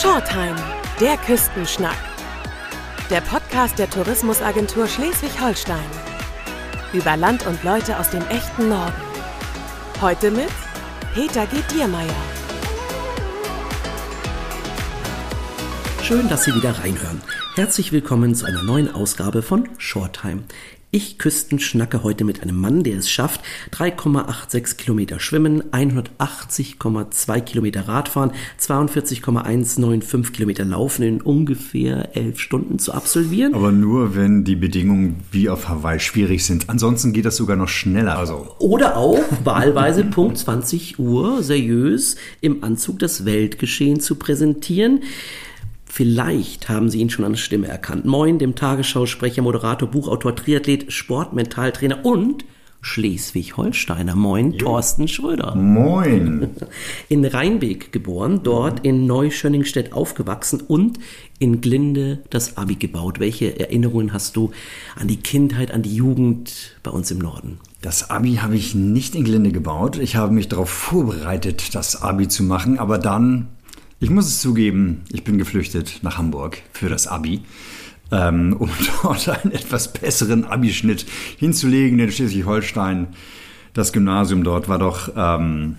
Shortime, der Küstenschnack. Der Podcast der Tourismusagentur Schleswig-Holstein. Über Land und Leute aus dem echten Norden. Heute mit Peter G. Diermeier. Schön, dass Sie wieder reinhören. Herzlich willkommen zu einer neuen Ausgabe von Shortime. Ich Küstenschnacke heute mit einem Mann, der es schafft, 3,86 Kilometer schwimmen, 180,2 Kilometer Radfahren, 42,195 Kilometer laufen in ungefähr elf Stunden zu absolvieren. Aber nur, wenn die Bedingungen wie auf Hawaii schwierig sind. Ansonsten geht das sogar noch schneller. Also. Oder auch wahlweise Punkt 20 Uhr seriös im Anzug das Weltgeschehen zu präsentieren. Vielleicht haben Sie ihn schon an der Stimme erkannt. Moin, dem Tagesschausprecher, Moderator, Buchautor, Triathlet, Sportmentaltrainer und Schleswig-Holsteiner. Moin, jo. Thorsten Schröder. Moin. In Rheinbeek geboren, dort in Neuschöningstedt aufgewachsen und in Glinde das Abi gebaut. Welche Erinnerungen hast du an die Kindheit, an die Jugend bei uns im Norden? Das Abi habe ich nicht in Glinde gebaut. Ich habe mich darauf vorbereitet, das Abi zu machen, aber dann ich muss es zugeben, ich bin geflüchtet nach Hamburg für das Abi, ähm, um dort einen etwas besseren Abischnitt hinzulegen. In Schleswig-Holstein, das Gymnasium dort war doch ähm,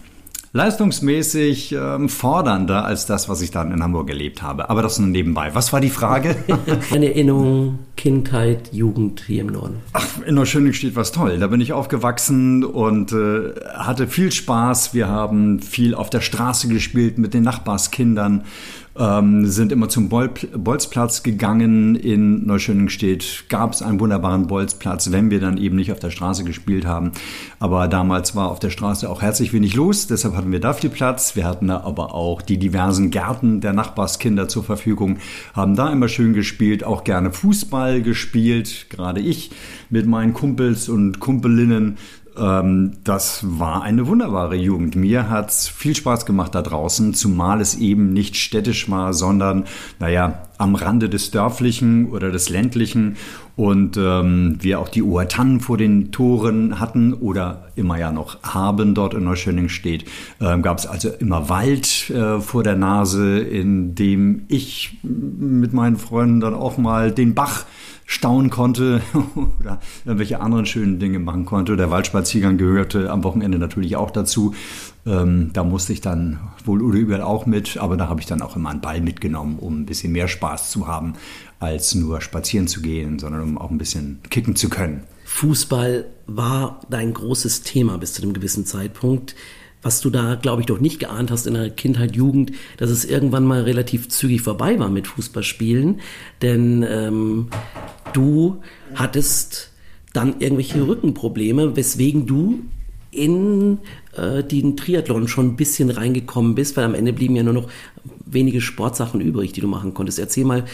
leistungsmäßig ähm, fordernder als das, was ich dann in Hamburg erlebt habe. Aber das nur nebenbei. Was war die Frage? Eine Erinnerung, Kindheit, Jugend hier im Norden. Ach, in Neuschöning steht was toll. Da bin ich aufgewachsen und äh, hatte viel Spaß. Wir haben viel auf der Straße gespielt mit den Nachbarskindern ähm, sind immer zum Bol Bolzplatz gegangen. In Neuschöningstedt gab es einen wunderbaren Bolzplatz, wenn wir dann eben nicht auf der Straße gespielt haben. Aber damals war auf der Straße auch herzlich wenig los, deshalb hatten wir da viel Platz. Wir hatten da aber auch die diversen Gärten der Nachbarskinder zur Verfügung, haben da immer schön gespielt, auch gerne Fußball gespielt, gerade ich mit meinen Kumpels und Kumpelinnen ähm, das war eine wunderbare Jugend. Mir hat es viel Spaß gemacht da draußen, zumal es eben nicht städtisch war, sondern, naja, am Rande des Dörflichen oder des Ländlichen und ähm, wir auch die Oertannen vor den Toren hatten oder immer ja noch haben dort in Neuschöning steht, ähm, gab es also immer Wald äh, vor der Nase, in dem ich mit meinen Freunden dann auch mal den Bach staunen konnte oder irgendwelche anderen schönen Dinge machen konnte. Der Waldspaziergang gehörte am Wochenende natürlich auch dazu. Ähm, da musste ich dann wohl oder überall auch mit, aber da habe ich dann auch immer einen Ball mitgenommen, um ein bisschen mehr Spaß zu haben, als nur spazieren zu gehen, sondern um auch ein bisschen kicken zu können. Fußball war dein großes Thema bis zu einem gewissen Zeitpunkt was du da, glaube ich, doch nicht geahnt hast in der Kindheit, Jugend, dass es irgendwann mal relativ zügig vorbei war mit Fußballspielen. Denn ähm, du hattest dann irgendwelche Rückenprobleme, weswegen du in äh, den Triathlon schon ein bisschen reingekommen bist, weil am Ende blieben ja nur noch wenige Sportsachen übrig, die du machen konntest. Erzähl mal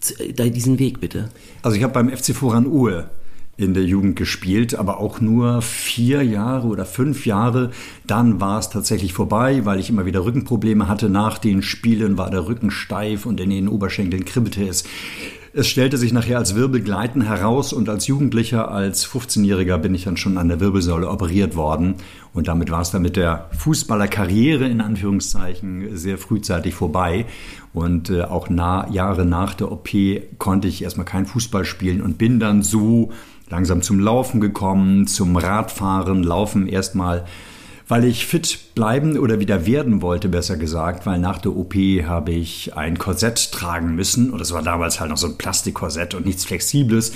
diesen Weg bitte. Also ich habe beim FC Voran Uhe in der Jugend gespielt, aber auch nur vier Jahre oder fünf Jahre. Dann war es tatsächlich vorbei, weil ich immer wieder Rückenprobleme hatte. Nach den Spielen war der Rücken steif und in den Oberschenkeln kribbelte es. Es stellte sich nachher als Wirbelgleiten heraus und als Jugendlicher, als 15-Jähriger bin ich dann schon an der Wirbelsäule operiert worden. Und damit war es dann mit der Fußballerkarriere in Anführungszeichen sehr frühzeitig vorbei. Und äh, auch nah, Jahre nach der OP konnte ich erstmal kein Fußball spielen und bin dann so langsam zum Laufen gekommen, zum Radfahren, Laufen erstmal, weil ich fit bleiben oder wieder werden wollte, besser gesagt, weil nach der OP habe ich ein Korsett tragen müssen und es war damals halt noch so ein Plastikkorsett und nichts Flexibles,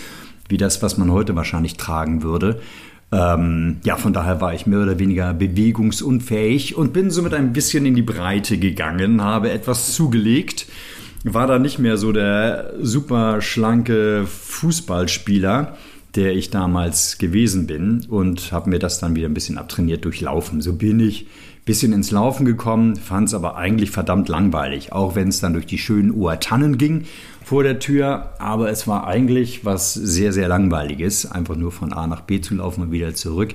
wie das, was man heute wahrscheinlich tragen würde. Ähm, ja, von daher war ich mehr oder weniger bewegungsunfähig und bin somit ein bisschen in die Breite gegangen, habe etwas zugelegt, war da nicht mehr so der super schlanke Fußballspieler, der ich damals gewesen bin und habe mir das dann wieder ein bisschen abtrainiert durch Laufen. So bin ich ein bisschen ins Laufen gekommen, fand es aber eigentlich verdammt langweilig, auch wenn es dann durch die schönen Uhrtannen ging vor der Tür. Aber es war eigentlich was sehr, sehr langweiliges, einfach nur von A nach B zu laufen und wieder zurück.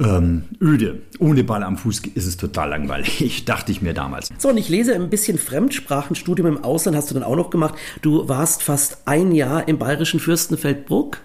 Ähm, öde. Ohne Ball am Fuß ist es total langweilig, dachte ich mir damals. So, und ich lese ein bisschen Fremdsprachenstudium im Ausland, hast du dann auch noch gemacht. Du warst fast ein Jahr im bayerischen Fürstenfeldbruck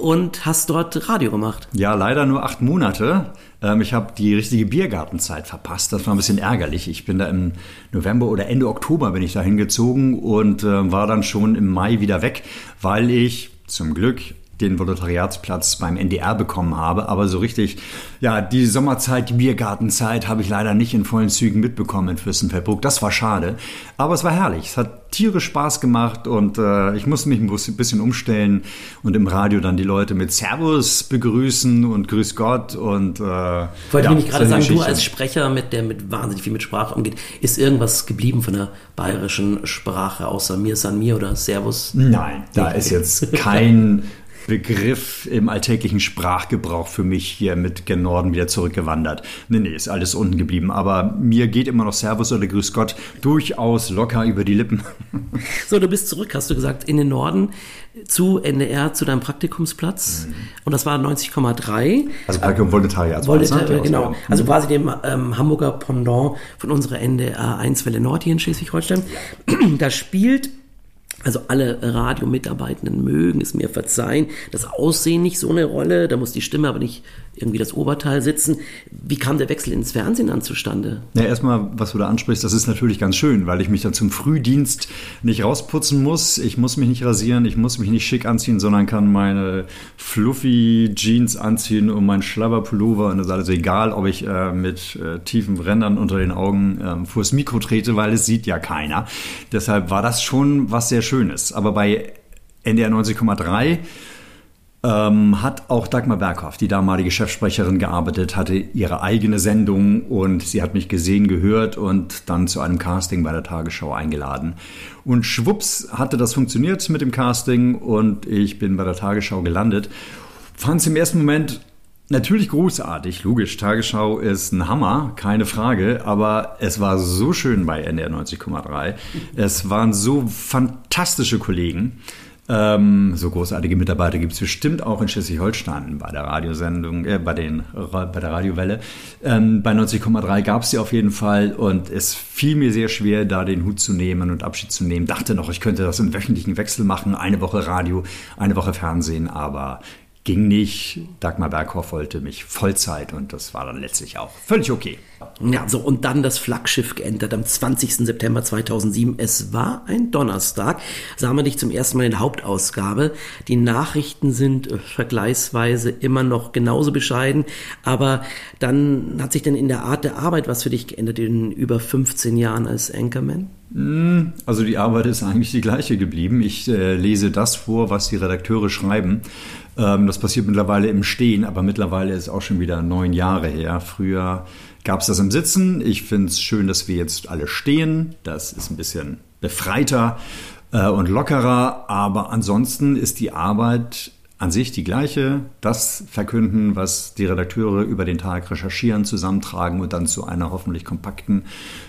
und hast dort Radio gemacht. Ja, leider nur acht Monate. Ähm, ich habe die richtige Biergartenzeit verpasst. Das war ein bisschen ärgerlich. Ich bin da im November oder Ende Oktober bin ich da hingezogen und äh, war dann schon im Mai wieder weg, weil ich zum Glück den Volontariatsplatz beim NDR bekommen habe. Aber so richtig, ja, die Sommerzeit, die Biergartenzeit habe ich leider nicht in vollen Zügen mitbekommen in Fürstenfeldbruck. Das war schade. Aber es war herrlich. Es hat tierisch Spaß gemacht und äh, ich musste mich ein bisschen umstellen und im Radio dann die Leute mit Servus begrüßen und Grüß Gott und äh, Wollte ja, nämlich gerade sagen, Geschichte. du als Sprecher, mit der mit wahnsinnig viel mit Sprache umgeht, ist irgendwas geblieben von der bayerischen Sprache außer mir san mir oder Servus? Nein, da ist jetzt kein Begriff im alltäglichen Sprachgebrauch für mich hier mit gen Norden wieder zurückgewandert. Nee, nee, ist alles unten geblieben. Aber mir geht immer noch Servus oder Grüß Gott durchaus locker über die Lippen. So, du bist zurück, hast du gesagt, in den Norden zu NDR, zu deinem Praktikumsplatz. Mhm. Und das war 90,3. Also Praktikum Volontariat. Volontariat, ne? genau. Also quasi dem ähm, Hamburger Pendant von unserer NDR 1 Welle Nord hier in Schleswig-Holstein. Ja. Da spielt also alle Radiomitarbeitenden mögen es mir verzeihen. Das Aussehen nicht so eine Rolle, da muss die Stimme aber nicht irgendwie das Oberteil sitzen. Wie kam der Wechsel ins Fernsehen dann zustande? Ja, erstmal, was du da ansprichst, das ist natürlich ganz schön, weil ich mich dann zum Frühdienst nicht rausputzen muss. Ich muss mich nicht rasieren, ich muss mich nicht schick anziehen, sondern kann meine fluffy Jeans anziehen und mein Schlabberpullover. Und das ist alles egal, ob ich äh, mit äh, tiefen Rändern unter den Augen äh, vors Mikro trete, weil es sieht ja keiner. Deshalb war das schon was sehr Schönes. Aber bei NDR 90,3 ähm, hat auch Dagmar Berghoff, die damalige Chefsprecherin, gearbeitet, hatte ihre eigene Sendung und sie hat mich gesehen, gehört und dann zu einem Casting bei der Tagesschau eingeladen. Und schwupps hatte das funktioniert mit dem Casting und ich bin bei der Tagesschau gelandet. Fand es im ersten Moment Natürlich großartig, logisch. Tagesschau ist ein Hammer, keine Frage. Aber es war so schön bei NDR 90,3. Es waren so fantastische Kollegen. Ähm, so großartige Mitarbeiter gibt es bestimmt auch in Schleswig-Holstein bei der Radiosendung, äh, bei, den, bei der Radiowelle. Ähm, bei 90,3 gab es sie auf jeden Fall und es fiel mir sehr schwer, da den Hut zu nehmen und Abschied zu nehmen. Dachte noch, ich könnte das im wöchentlichen Wechsel machen, eine Woche Radio, eine Woche Fernsehen, aber ging nicht. Dagmar Berghoff wollte mich Vollzeit und das war dann letztlich auch völlig okay. Ja, so und dann das Flaggschiff geentert am 20. September 2007. Es war ein Donnerstag. Sah man dich zum ersten Mal in der Hauptausgabe. Die Nachrichten sind vergleichsweise immer noch genauso bescheiden, aber dann hat sich denn in der Art der Arbeit was für dich geändert in über 15 Jahren als Anchorman? Hm, also die Arbeit ist eigentlich die gleiche geblieben. Ich äh, lese das vor, was die Redakteure schreiben. Ähm, das passiert mittlerweile im Stehen, aber mittlerweile ist auch schon wieder neun Jahre her. Früher gab es das im Sitzen. Ich finde es schön, dass wir jetzt alle stehen. Das ist ein bisschen befreiter äh, und lockerer. Aber ansonsten ist die Arbeit an sich die gleiche. Das verkünden, was die Redakteure über den Tag recherchieren, zusammentragen und dann zu einer hoffentlich kompakten,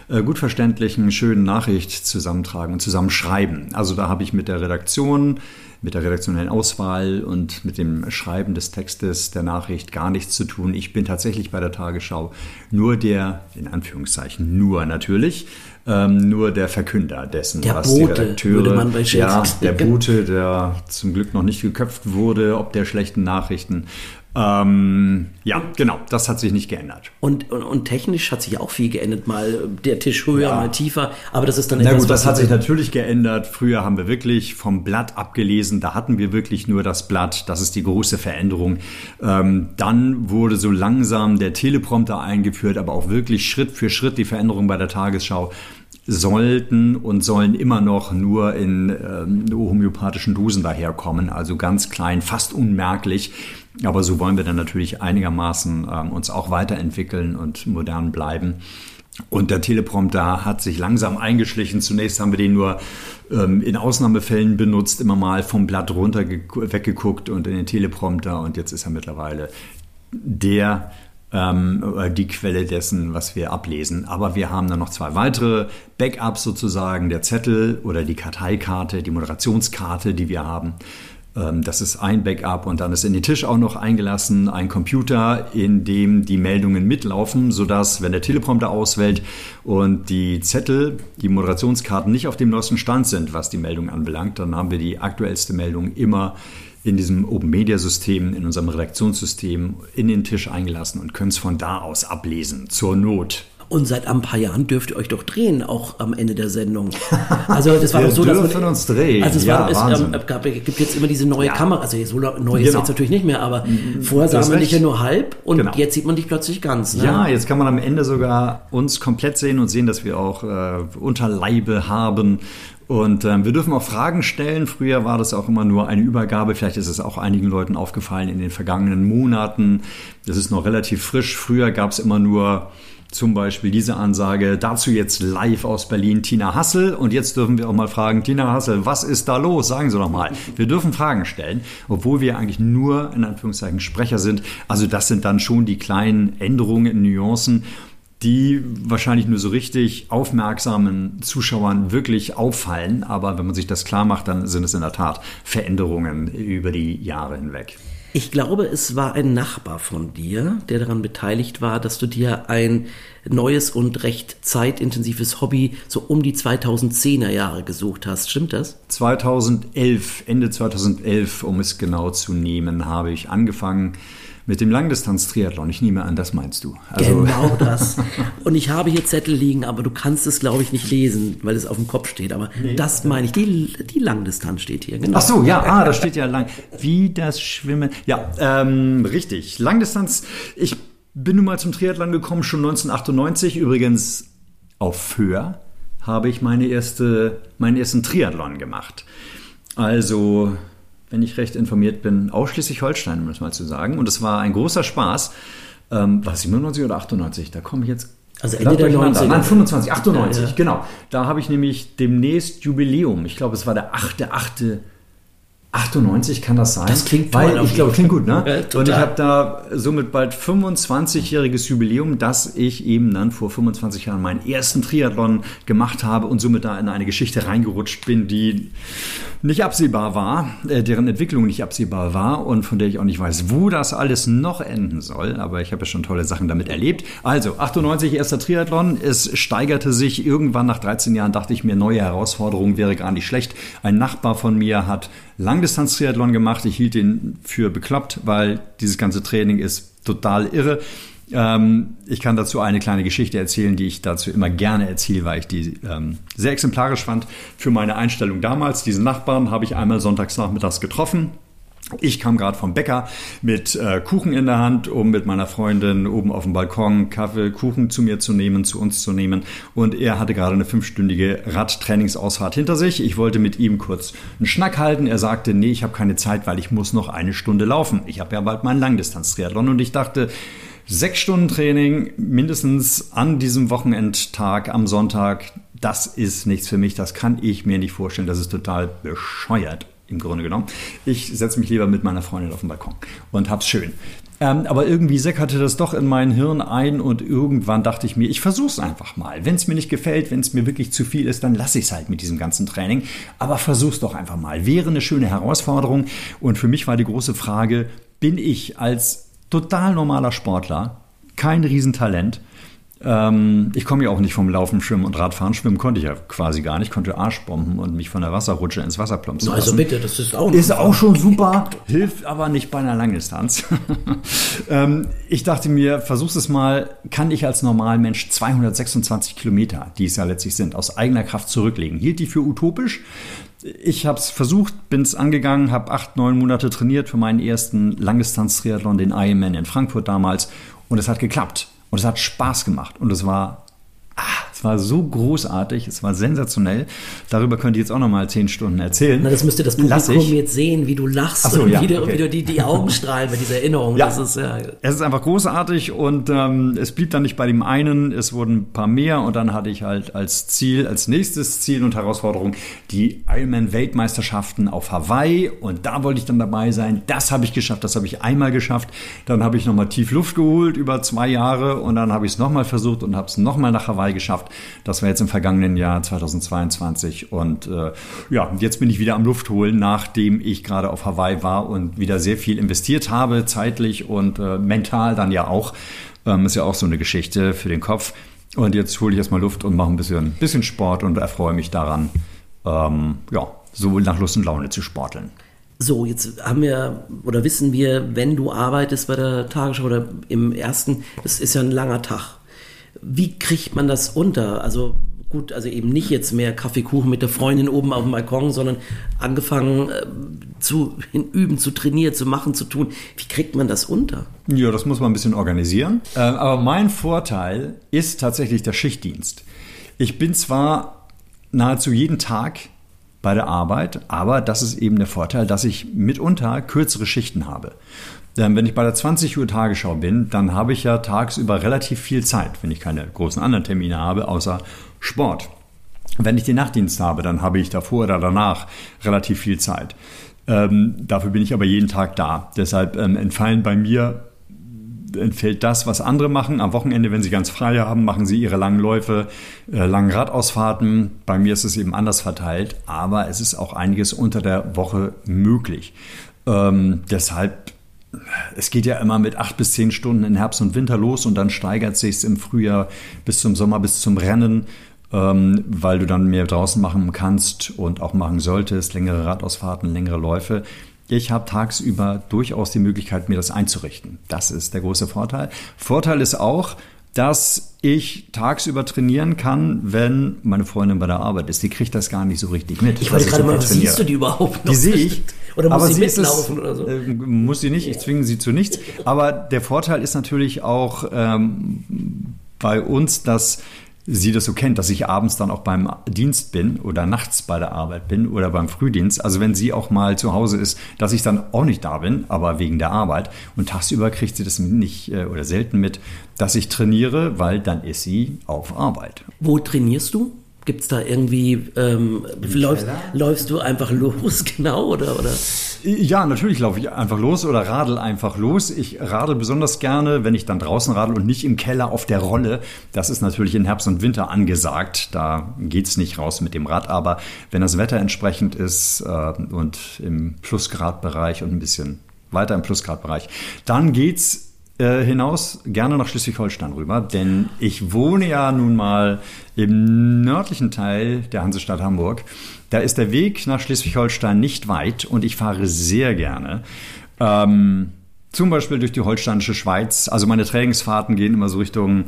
äh, gut verständlichen, schönen Nachricht zusammentragen und zusammenschreiben. Also da habe ich mit der Redaktion mit der redaktionellen Auswahl und mit dem Schreiben des Textes der Nachricht gar nichts zu tun. Ich bin tatsächlich bei der Tagesschau nur der, in Anführungszeichen, nur natürlich, ähm, nur der Verkünder dessen, der was Bote, die Redakteure, ja, der Bote, der zum Glück noch nicht geköpft wurde, ob der schlechten Nachrichten. Ähm, ja, genau, das hat sich nicht geändert. Und, und, und, technisch hat sich auch viel geändert, mal der Tisch höher, ja. mal tiefer, aber das ist dann Na etwas, gut, das hat sich natürlich geändert. Früher haben wir wirklich vom Blatt abgelesen, da hatten wir wirklich nur das Blatt, das ist die große Veränderung. Ähm, dann wurde so langsam der Teleprompter eingeführt, aber auch wirklich Schritt für Schritt die Veränderung bei der Tagesschau sollten und sollen immer noch nur in ähm, homöopathischen Dosen daherkommen, also ganz klein, fast unmerklich. Aber so wollen wir dann natürlich einigermaßen ähm, uns auch weiterentwickeln und modern bleiben. Und der Teleprompter hat sich langsam eingeschlichen. Zunächst haben wir den nur ähm, in Ausnahmefällen benutzt, immer mal vom Blatt runter weggeguckt und in den Teleprompter. Und jetzt ist er mittlerweile der ähm, die Quelle dessen, was wir ablesen. Aber wir haben dann noch zwei weitere Backups sozusagen, der Zettel oder die Karteikarte, die Moderationskarte, die wir haben. Ähm, das ist ein Backup und dann ist in den Tisch auch noch eingelassen ein Computer, in dem die Meldungen mitlaufen, sodass, wenn der Teleprompter ausfällt und die Zettel, die Moderationskarten nicht auf dem neuesten Stand sind, was die Meldung anbelangt, dann haben wir die aktuellste Meldung immer in diesem Open Media System, in unserem Redaktionssystem in den Tisch eingelassen und können es von da aus ablesen, zur Not. Und seit ein paar Jahren dürft ihr euch doch drehen, auch am Ende der Sendung. Also das war Wir doch so, dass dürfen man, uns drehen. Also es Ja, war, es ähm, gab, gibt jetzt immer diese neue Ja. Kamera. Also so neu ist Genau. jetzt natürlich nicht mehr, aber vorher sah man dich ja nur halb und Genau. jetzt sieht man dich plötzlich ganz. Ne? Ja, jetzt kann man am Ende sogar uns komplett sehen und sehen, dass wir auch äh, Unterleibe haben. Und ähm, wir dürfen auch Fragen stellen. Früher war das auch immer nur eine Übergabe. Vielleicht ist es auch einigen Leuten aufgefallen in den vergangenen Monaten. Das ist noch relativ frisch. Früher gab es immer nur zum Beispiel diese Ansage, dazu jetzt live aus Berlin Tina Hassel. Und jetzt dürfen wir auch mal fragen, Tina Hassel, was ist da los? Sagen Sie doch mal. Wir dürfen Fragen stellen, obwohl wir eigentlich nur in Anführungszeichen Sprecher sind. Also das sind dann schon die kleinen Änderungen Nuancen, die wahrscheinlich nur so richtig aufmerksamen Zuschauern wirklich auffallen. Aber wenn man sich das klar macht, dann sind es in der Tat Veränderungen über die Jahre hinweg. Ich glaube, es war ein Nachbar von dir, der daran beteiligt war, dass du dir ein neues und recht zeitintensives Hobby so um die 2010er Jahre gesucht hast. Stimmt das? 2011, Ende 2011, um es genau zu nehmen, habe ich angefangen mit dem Langdistanz-Triathlon. Ich nehme an, das meinst du. Also, genau das. Und ich habe hier Zettel liegen, aber du kannst es, glaube ich, nicht lesen, weil es auf dem Kopf steht. Aber das meine ich. Die, die Langdistanz steht hier. Genau. Ach so, ja, ah, da steht ja lang. Wie das Schwimmen. Ja, ähm, richtig. Langdistanz. Ich bin nun mal zum Triathlon gekommen, schon 1998. Übrigens auf Föhr habe ich meine erste, meinen ersten Triathlon gemacht. Also, wenn ich recht informiert bin, ausschließlich Holstein, um das mal zu sagen. Und es war ein großer Spaß. Ähm, war es 97 oder 98? Da komme ich jetzt. Also Ende der durcheinander. 90er. Nein, 25, 98, Ja, ja. genau. Da habe ich nämlich demnächst Jubiläum. Ich glaube, es war der 8. 8. 98 kann das sein? Das klingt toll Weil, ich glaube, klingt gut, ne? Ja. Und ich habe da somit bald 25-jähriges Jubiläum, dass ich eben dann vor 25 Jahren meinen ersten Triathlon gemacht habe und somit da in eine Geschichte reingerutscht bin, die nicht absehbar war, äh, deren Entwicklung nicht absehbar war und von der ich auch nicht weiß, wo das alles noch enden soll. Aber ich habe ja schon tolle Sachen damit erlebt. Also, 98 erster Triathlon. Es steigerte sich irgendwann nach 13 Jahren, dachte ich mir, neue Herausforderung wäre gar nicht schlecht. Ein Nachbar von mir hat Langdistanz-Triathlon gemacht. Ich hielt ihn für bekloppt, weil dieses ganze Training ist total irre. Ähm, ich kann dazu eine kleine Geschichte erzählen, die ich dazu immer gerne erzähle, weil ich die ähm, sehr exemplarisch fand für meine Einstellung damals. Diesen Nachbarn habe ich einmal sonntags nachmittags getroffen. Ich kam gerade vom Bäcker mit äh, Kuchen in der Hand, um mit meiner Freundin oben auf dem Balkon Kaffee, Kuchen zu mir zu nehmen, zu uns zu nehmen. Und er hatte gerade eine fünfstündige Radtrainingsausfahrt hinter sich. Ich wollte mit ihm kurz einen Schnack halten. Er sagte, nee, ich habe keine Zeit, weil ich muss noch eine Stunde laufen. Ich habe ja bald meinen Langdistanz-Triathlon. Und ich dachte, Sechs Stunden Training mindestens an diesem Wochenendtag am Sonntag, das ist nichts für mich, das kann ich mir nicht vorstellen, das ist total bescheuert im Grunde genommen. Ich setze mich lieber mit meiner Freundin auf den Balkon und hab's schön. Ähm, aber irgendwie säckerte das doch in mein Hirn ein und irgendwann dachte ich mir, ich versuch's einfach mal. Wenn es mir nicht gefällt, wenn es mir wirklich zu viel ist, dann lasse ich es halt mit diesem ganzen Training. Aber versuch's doch einfach mal. Wäre eine schöne Herausforderung. Und für mich war die große Frage, bin ich als total normaler Sportler, kein Riesentalent. Ähm, ich komme ja auch nicht vom Laufen, Schwimmen und Radfahren. Schwimmen konnte ich ja quasi gar nicht. Ich konnte Arschbomben und mich von der Wasserrutsche ins Wasser plumpsen Also lassen. bitte, das ist auch Ist auch schon super, hilft aber nicht bei einer Langdistanz. ähm, ich dachte mir, versuch's es mal, kann ich als Normalmensch 226 Kilometer, die es ja letztlich sind, aus eigener Kraft zurücklegen. Hielt die für utopisch. Ich habe es versucht, bin es angegangen, habe acht, neun Monate trainiert für meinen ersten Langdistanz-Triathlon, den Ironman in Frankfurt damals. Und es hat geklappt. Und es hat Spaß gemacht. Und es war Ah, es war so großartig, es war sensationell. Darüber könnt ihr jetzt auch noch mal zehn Stunden erzählen. Na, das müsste das Publikum jetzt sehen, wie du lachst Ach so, und ja, wie, du, okay. wie du die, die Augen strahlen bei dieser Erinnerung. Ja. Das ist ja. Es ist einfach großartig und ähm, es blieb dann nicht bei dem einen, es wurden ein paar mehr und dann hatte ich halt als Ziel, als nächstes Ziel und Herausforderung die Ironman-Weltmeisterschaften auf Hawaii und da wollte ich dann dabei sein. Das habe ich geschafft, das habe ich einmal geschafft. Dann habe ich nochmal tief Luft geholt über zwei Jahre und dann habe ich es nochmal versucht und habe es nochmal nach Hawaii geschafft. Das war jetzt im vergangenen Jahr 2022 und äh, ja, jetzt bin ich wieder am Luft holen, nachdem ich gerade auf Hawaii war und wieder sehr viel investiert habe, zeitlich und äh, mental dann ja auch. Ähm, ist ja auch so eine Geschichte für den Kopf. Und jetzt hole ich erstmal Luft und mache ein bisschen, bisschen Sport und erfreue mich daran, ähm, ja, so nach Lust und Laune zu sporteln. So, jetzt haben wir oder wissen wir, wenn du arbeitest bei der Tagesschau oder im ersten, das ist ja ein langer Tag. Wie kriegt man das unter? Also gut, also eben nicht jetzt mehr Kaffeekuchen mit der Freundin oben auf dem Balkon, sondern angefangen äh, zu üben, zu trainieren, zu machen, zu tun. Wie kriegt man das unter? Ja, das muss man ein bisschen organisieren. Äh, aber mein Vorteil ist tatsächlich der Schichtdienst. Ich bin zwar nahezu jeden Tag bei der Arbeit, aber das ist eben der Vorteil, dass ich mitunter kürzere Schichten habe. Denn wenn ich bei der 20 Uhr Tagesschau bin, dann habe ich ja tagsüber relativ viel Zeit, wenn ich keine großen anderen Termine habe, außer Sport. Wenn ich den Nachtdienst habe, dann habe ich davor oder danach relativ viel Zeit. Ähm, dafür bin ich aber jeden Tag da. Deshalb ähm, entfallen bei mir entfällt das, was andere machen. Am Wochenende, wenn sie ganz frei haben, machen sie ihre langen Läufe, äh, langen Radausfahrten. Bei mir ist es eben anders verteilt, aber es ist auch einiges unter der Woche möglich. Ähm, deshalb, es geht ja immer mit acht bis zehn Stunden in Herbst und Winter los und dann steigert sich es im Frühjahr bis zum Sommer, bis zum Rennen. Ähm, weil du dann mehr draußen machen kannst und auch machen solltest, längere Radausfahrten, längere Läufe. Ich habe tagsüber durchaus die Möglichkeit, mir das einzurichten. Das ist der große Vorteil. Vorteil ist auch, dass ich tagsüber trainieren kann, wenn meine Freundin bei der Arbeit ist. Die kriegt das gar nicht so richtig mit. Ich wollte gerade mal, siehst du die überhaupt noch? Die sehe ich. Oder muss sie mitlaufen es, oder so? Äh, muss sie nicht, ich zwinge sie zu nichts. Aber der Vorteil ist natürlich auch ähm, bei uns, dass sie das so kennt, dass ich abends dann auch beim Dienst bin oder nachts bei der Arbeit bin oder beim Frühdienst. Also wenn sie auch mal zu Hause ist, dass ich dann auch nicht da bin, aber wegen der Arbeit. Und tagsüber kriegt sie das nicht äh, oder selten mit, dass ich trainiere, weil dann ist sie auf Arbeit. Wo trainierst du? Gibt es da irgendwie, ähm, läufst, läufst, du einfach los, genau, oder? oder? Ja, natürlich laufe ich einfach los oder radel einfach los. Ich radel besonders gerne, wenn ich dann draußen radel und nicht im Keller auf der Rolle. Das ist natürlich in Herbst und Winter angesagt. Da geht es nicht raus mit dem Rad. Aber wenn das Wetter entsprechend ist äh, und im Plusgradbereich und ein bisschen weiter im Plusgradbereich, dann geht's äh, hinaus gerne nach Schleswig-Holstein rüber, denn ich wohne ja nun mal im nördlichen Teil der Hansestadt Hamburg. Da ist der Weg nach Schleswig-Holstein nicht weit und ich fahre sehr gerne. Ähm, zum Beispiel durch die holsteinische Schweiz. Also meine Trainingsfahrten gehen immer so Richtung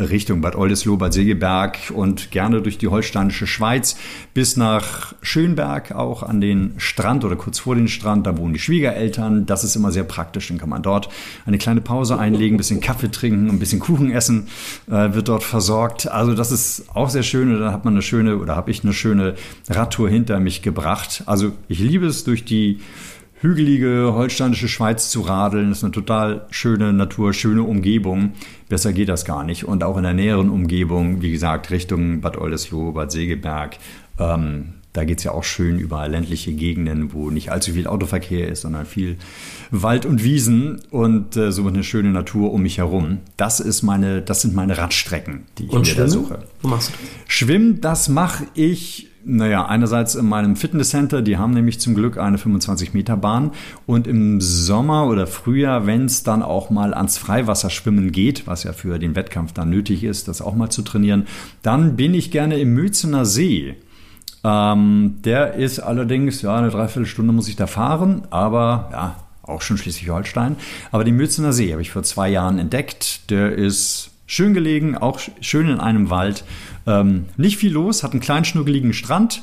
Richtung Bad Oldesloe, Bad Segeberg und gerne durch die holsteinische Schweiz bis nach Schönberg auch an den Strand oder kurz vor den Strand. Da wohnen die Schwiegereltern. Das ist immer sehr praktisch. Dann kann man dort eine kleine Pause einlegen, ein bisschen Kaffee trinken, ein bisschen Kuchen essen, äh, wird dort versorgt. Also das ist auch sehr schön. Und dann hat man eine schöne oder habe ich eine schöne Radtour hinter mich gebracht. Also ich liebe es durch die hügelige holsteinische Schweiz zu radeln. Das ist eine total schöne Natur, schöne Umgebung. Besser geht das gar nicht. Und auch in der näheren Umgebung, wie gesagt, Richtung Bad Oldesloe, Bad Segeberg, ähm, da geht es ja auch schön über ländliche Gegenden, wo nicht allzu viel Autoverkehr ist, sondern viel Wald und Wiesen und äh, so eine schöne Natur um mich herum. Das ist meine, das sind meine Radstrecken, die ich und mir schwimmen? da suche. Wo machst du das? Schwimmen, das mache ich naja, einerseits in meinem Fitnesscenter, die haben nämlich zum Glück eine 25-Meter-Bahn. Und im Sommer oder Frühjahr, wenn es dann auch mal ans Freiwasserschwimmen geht, was ja für den Wettkampf dann nötig ist, das auch mal zu trainieren, dann bin ich gerne im Mözener See. Ähm, der ist allerdings, ja, eine Dreiviertelstunde muss ich da fahren, aber ja, auch schon Schleswig-Holstein. Aber den Mözener See habe ich vor zwei Jahren entdeckt. Der ist schön gelegen, auch schön in einem Wald. Ähm, nicht viel los, hat einen kleinen schnuckeligen Strand.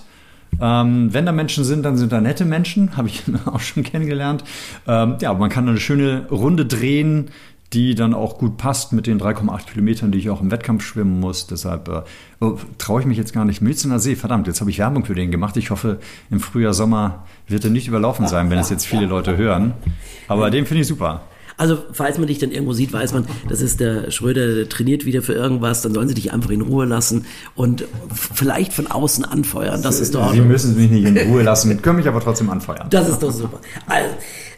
Ähm, wenn da Menschen sind, dann sind da nette Menschen, habe ich auch schon kennengelernt. Ähm, ja, aber man kann eine schöne Runde drehen, die dann auch gut passt mit den 3,8 Kilometern, die ich auch im Wettkampf schwimmen muss. Deshalb äh, oh, traue ich mich jetzt gar nicht. Milzener See, verdammt, jetzt habe ich Werbung für den gemacht. Ich hoffe, im Frühjahr, Sommer wird er nicht überlaufen sein, wenn es jetzt viele Leute hören. Aber den finde ich super. Also, falls man dich dann irgendwo sieht, weiß man, das ist der Schröder, der trainiert wieder für irgendwas, dann sollen sie dich einfach in Ruhe lassen und vielleicht von außen anfeuern. Das ist doch. Sie müssen mich nicht in Ruhe lassen, können mich aber trotzdem anfeuern. Das ist doch super. Also,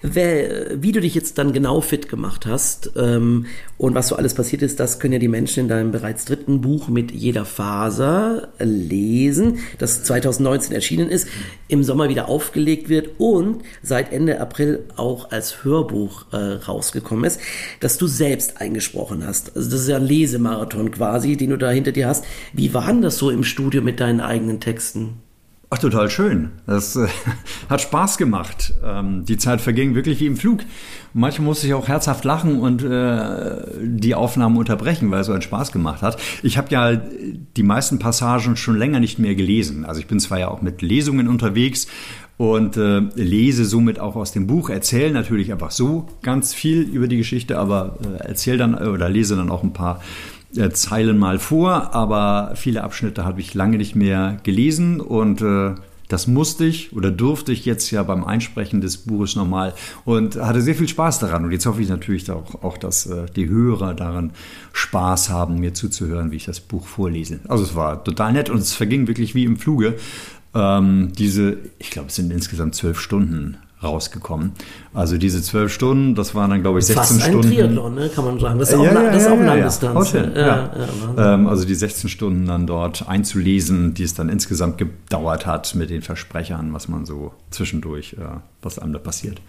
wie du dich jetzt dann genau fit gemacht hast ähm, Und was so alles passiert ist, das können ja die Menschen in deinem bereits dritten Buch mit jeder Faser lesen, das 2019 erschienen ist, im Sommer wieder aufgelegt wird und seit Ende April auch als Hörbuch äh, rausgekommen ist, das du selbst eingesprochen hast. Also das ist ja ein Lesemarathon quasi, den du da hinter dir hast. Wie war denn das so im Studio mit deinen eigenen Texten? Ach, total schön. Das äh, hat Spaß gemacht. Ähm, die Zeit verging wirklich wie im Flug. Manchmal musste ich auch herzhaft lachen und äh, die Aufnahmen unterbrechen, weil es so einen Spaß gemacht hat. Ich habe ja die meisten Passagen schon länger nicht mehr gelesen. Also ich bin zwar ja auch mit Lesungen unterwegs und äh, lese somit auch aus dem Buch, erzähle natürlich einfach so ganz viel über die Geschichte, aber äh, erzähle dann oder lese dann auch ein paar äh, Zeilen mal vor, aber viele Abschnitte habe ich lange nicht mehr gelesen und äh, das musste ich oder durfte ich jetzt ja beim Einsprechen des Buches nochmal und hatte sehr viel Spaß daran. Und jetzt hoffe ich natürlich auch, auch dass äh, die Hörer daran Spaß haben, mir zuzuhören, wie ich das Buch vorlese. Also es war total nett und es verging wirklich wie im Fluge. Ähm, diese, ich glaube, es sind insgesamt zwölf Stunden rausgekommen. Also diese zwölf Stunden, das waren dann, glaube ich, 16 Fast Stunden. ein Triathlon, ne? kann man sagen. Das ist auch, ja, ja, das ist ja, auch ja, Langdistanz. Ja. Ja, ähm, also die 16 Stunden dann dort einzulesen, die es dann insgesamt gedauert hat mit den Versprechern, was man so zwischendurch, äh, was einem da passiert.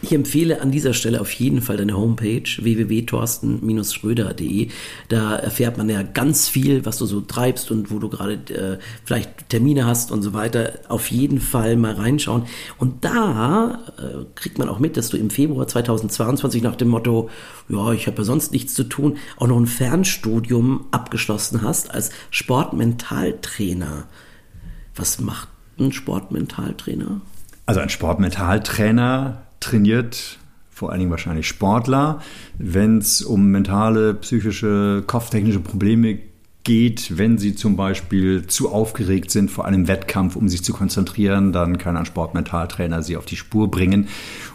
Ich empfehle an dieser Stelle auf jeden Fall deine Homepage www.torsten-schröder.de. Da erfährt man ja ganz viel, was du so treibst und wo du gerade äh, vielleicht Termine hast und so weiter. Auf jeden Fall mal reinschauen. Und da äh, kriegt man auch mit, dass du im Februar 2022 nach dem Motto, ja, ich habe ja sonst nichts zu tun, auch noch ein Fernstudium abgeschlossen hast als Sportmentaltrainer. Was macht ein Sportmentaltrainer? Also ein Sportmentaltrainer trainiert vor allen Dingen wahrscheinlich Sportler, wenn es um mentale, psychische, kopftechnische Probleme geht, wenn sie zum Beispiel zu aufgeregt sind vor einem Wettkampf, um sich zu konzentrieren, dann kann ein Sportmentaltrainer sie auf die Spur bringen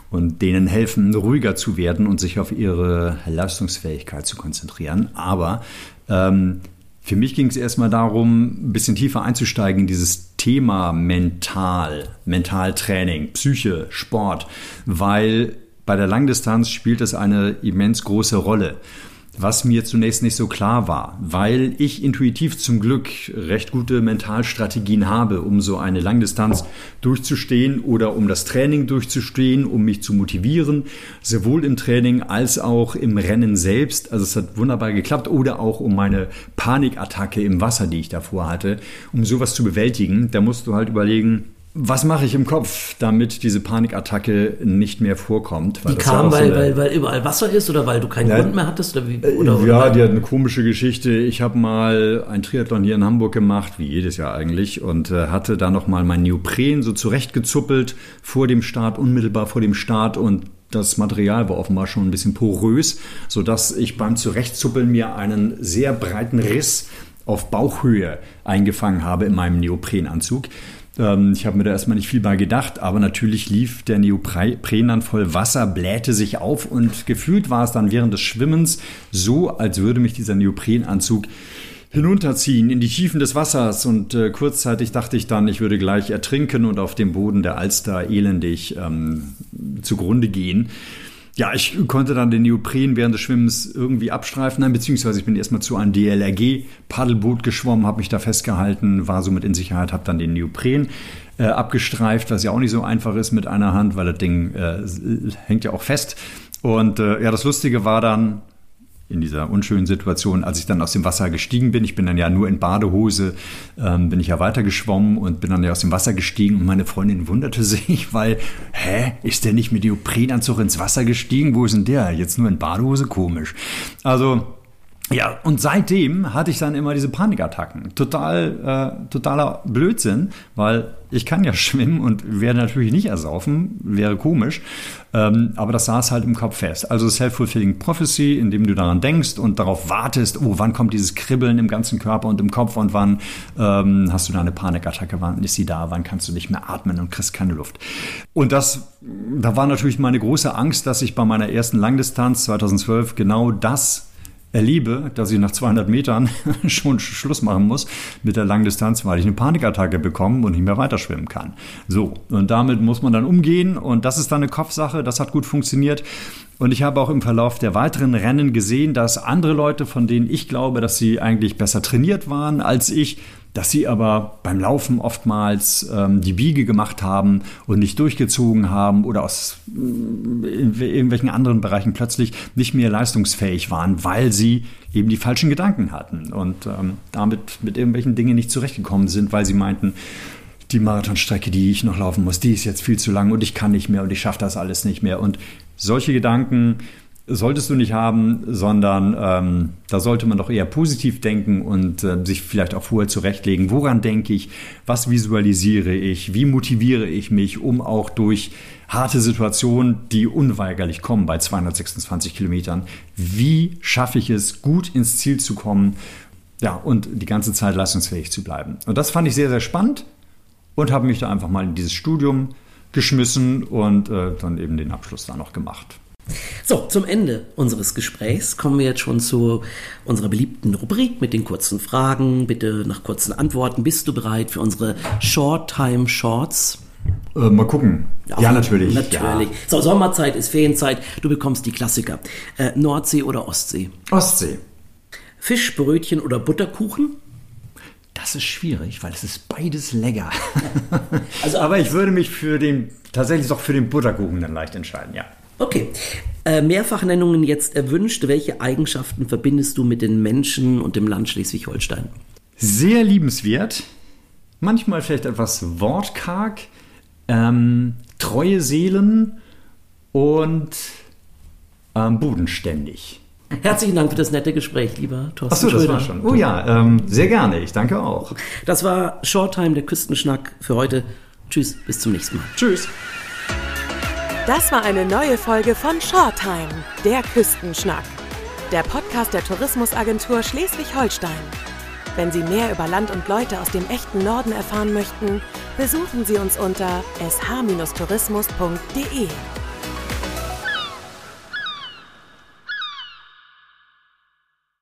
und denen helfen, ruhiger zu werden und sich auf ihre Leistungsfähigkeit zu konzentrieren. Aber ähm, für mich ging es erstmal darum, ein bisschen tiefer einzusteigen in dieses Thema mental, Mentaltraining, Psyche, Sport, weil bei der Langdistanz spielt es eine immens große Rolle was mir zunächst nicht so klar war, weil ich intuitiv zum Glück recht gute Mentalstrategien habe, um so eine Langdistanz durchzustehen oder um das Training durchzustehen, um mich zu motivieren, sowohl im Training als auch im Rennen selbst. Also es hat wunderbar geklappt oder auch um meine Panikattacke im Wasser, die ich davor hatte, um sowas zu bewältigen. Da musst du halt überlegen, was mache ich im Kopf, damit diese Panikattacke nicht mehr vorkommt? die kam, weil, so weil, weil überall Wasser ist oder weil du keinen ja, Grund mehr hattest? Oder wie, oder, ja, oder? die hat eine komische Geschichte. Ich habe mal ein Triathlon hier in Hamburg gemacht, wie jedes Jahr eigentlich, und äh, hatte da nochmal mein Neopren so zurechtgezuppelt vor dem Start, unmittelbar vor dem Start und das Material war offenbar schon ein bisschen porös, sodass ich beim Zurechtzuppeln mir einen sehr breiten Riss auf Bauchhöhe eingefangen habe in meinem Neoprenanzug. Ähm, ich habe mir da erstmal nicht viel bei gedacht, aber natürlich lief der Neopren dann voll Wasser, blähte sich auf und gefühlt war es dann während des Schwimmens so, als würde mich dieser Neoprenanzug hinunterziehen in die Tiefen des Wassers und äh, kurzzeitig dachte ich dann, ich würde gleich ertrinken und auf dem Boden der Alster elendig ähm, zugrunde gehen. Ja, ich konnte dann den Neopren während des Schwimmens irgendwie abstreifen, nein, beziehungsweise ich bin erstmal zu einem DLRG-Paddelboot geschwommen, habe mich da festgehalten, war somit in Sicherheit, habe dann den Neopren äh, abgestreift, was ja auch nicht so einfach ist mit einer Hand, weil das Ding äh, hängt ja auch fest. Und äh, ja, das Lustige war dann, in dieser unschönen Situation, als ich dann aus dem Wasser gestiegen bin. Ich bin dann ja nur in Badehose, ähm, bin ich ja weitergeschwommen und bin dann ja aus dem Wasser gestiegen und meine Freundin wunderte sich, weil, hä, ist der nicht mit Neoprenanzug ins Wasser gestiegen? Wo ist denn der? Jetzt nur in Badehose? Komisch. Also, ja, und seitdem hatte ich dann immer diese Panikattacken. Total, äh, totaler Blödsinn, weil ich kann ja schwimmen und werde natürlich nicht ersaufen, wäre komisch. Ähm, aber das saß halt im Kopf fest. Also Self-Fulfilling Prophecy, indem du daran denkst und darauf wartest, oh, wann kommt dieses Kribbeln im ganzen Körper und im Kopf und wann ähm, hast du da eine Panikattacke, wann ist sie da, wann kannst du nicht mehr atmen und kriegst keine Luft. Und das, da war natürlich meine große Angst, dass ich bei meiner ersten Langdistanz 2012 genau das erlebe, dass ich nach 200 Metern schon Schluss machen muss mit der Langdistanz, weil ich eine Panikattacke bekomme und nicht mehr weiterschwimmen kann. So, und damit muss man dann umgehen und das ist dann eine Kopfsache, das hat gut funktioniert. Und ich habe auch im Verlauf der weiteren Rennen gesehen, dass andere Leute, von denen ich glaube, dass sie eigentlich besser trainiert waren als ich, dass sie aber beim Laufen oftmals ähm, die Biege gemacht haben und nicht durchgezogen haben oder aus äh, irgendwelchen anderen Bereichen plötzlich nicht mehr leistungsfähig waren, weil sie eben die falschen Gedanken hatten und ähm, damit mit irgendwelchen Dingen nicht zurechtgekommen sind, weil sie meinten, die Marathonstrecke, die ich noch laufen muss, die ist jetzt viel zu lang und ich kann nicht mehr und ich schaffe das alles nicht mehr. Und solche Gedanken solltest du nicht haben, sondern ähm, da sollte man doch eher positiv denken und äh, sich vielleicht auch vorher zurechtlegen, woran denke ich, was visualisiere ich, wie motiviere ich mich, um auch durch harte Situationen, die unweigerlich kommen bei 226 Kilometern, wie schaffe ich es, gut ins Ziel zu kommen, ja, und die ganze Zeit leistungsfähig zu bleiben. Und das fand ich sehr, sehr spannend und habe mich da einfach mal in dieses Studium geschmissen und äh, dann eben den Abschluss da noch gemacht. So, zum Ende unseres Gesprächs kommen wir jetzt schon zu unserer beliebten Rubrik mit den kurzen Fragen. Bitte nach kurzen Antworten. Bist du bereit für unsere Short Time Shorts? Äh, mal gucken. Ja, ja natürlich. Natürlich. Ja. So, Sommerzeit ist Ferienzeit. Du bekommst die Klassiker. Äh, Nordsee oder Ostsee? Ostsee. Fischbrötchen oder Butterkuchen? Das ist schwierig, weil es ist beides lecker. also, Aber ich würde mich für den, tatsächlich doch für den Butterkuchen dann leicht entscheiden, ja. Okay. Äh, Mehrfachnennungen jetzt erwünscht. Welche Eigenschaften verbindest du mit den Menschen und dem Land Schleswig-Holstein? Sehr liebenswert, manchmal vielleicht etwas wortkarg, ähm, treue Seelen und ähm, bodenständig. Herzlichen Dank für das nette Gespräch, lieber Thorsten Achso, das war schon. Oh ja, ähm, sehr gerne. Ich danke auch. Das war Shorttime, der Küstenschnack für heute. Tschüss, bis zum nächsten Mal. Tschüss. Das war eine neue Folge von Shorttime, der Küstenschnack. Der Podcast der Tourismusagentur Schleswig-Holstein. Wenn Sie mehr über Land und Leute aus dem echten Norden erfahren möchten, besuchen Sie uns unter sh-tourismus.de.